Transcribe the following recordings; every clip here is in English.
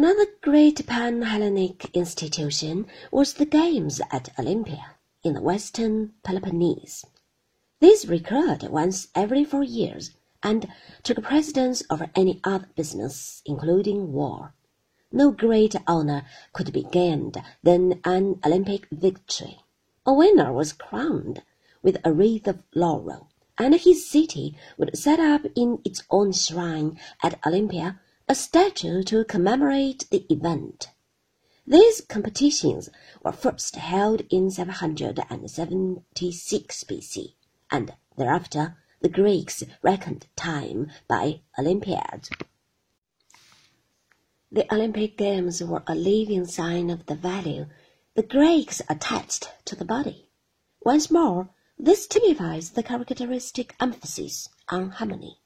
Another great pan-Hellenic institution was the games at Olympia in the western Peloponnese. These recurred once every four years and took precedence over any other business, including war. No greater honor could be gained than an Olympic victory. A winner was crowned with a wreath of laurel, and his city would set up in its own shrine at Olympia a statue to commemorate the event. These competitions were first held in 776 BC, and thereafter the Greeks reckoned time by Olympiad. The Olympic Games were a living sign of the value the Greeks attached to the body. Once more, this typifies the characteristic emphasis on harmony.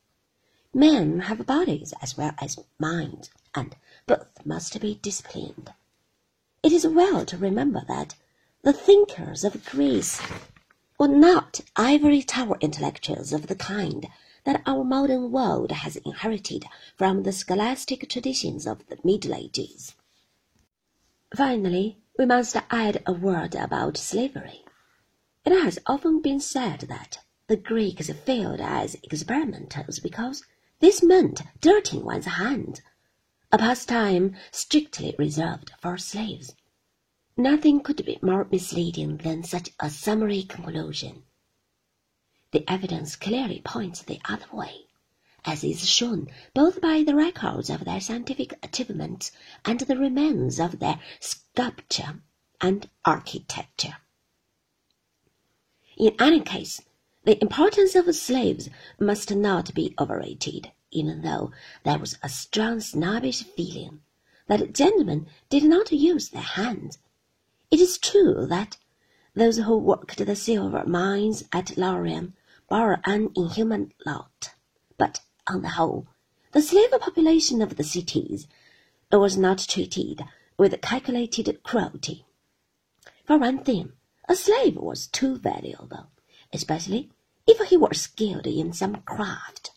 Men have bodies as well as minds, and both must be disciplined. It is well to remember that the thinkers of Greece were not ivory tower intellectuals of the kind that our modern world has inherited from the scholastic traditions of the Middle Ages. Finally, we must add a word about slavery. It has often been said that the Greeks failed as experimenters because this meant dirtying one's hands, a pastime strictly reserved for slaves. Nothing could be more misleading than such a summary conclusion. The evidence clearly points the other way, as is shown both by the records of their scientific achievements and the remains of their sculpture and architecture. In any case, the importance of slaves must not be overrated, even though there was a strong snobbish feeling that gentlemen did not use their hands. It is true that those who worked the silver mines at Laurium bore an inhuman lot, but on the whole, the slave population of the cities was not treated with calculated cruelty. For one thing, a slave was too valuable especially if he were skilled in some craft.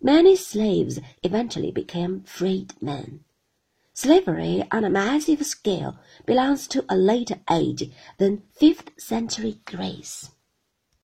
Many slaves eventually became freed men. Slavery on a massive scale belongs to a later age than fifth century Greece.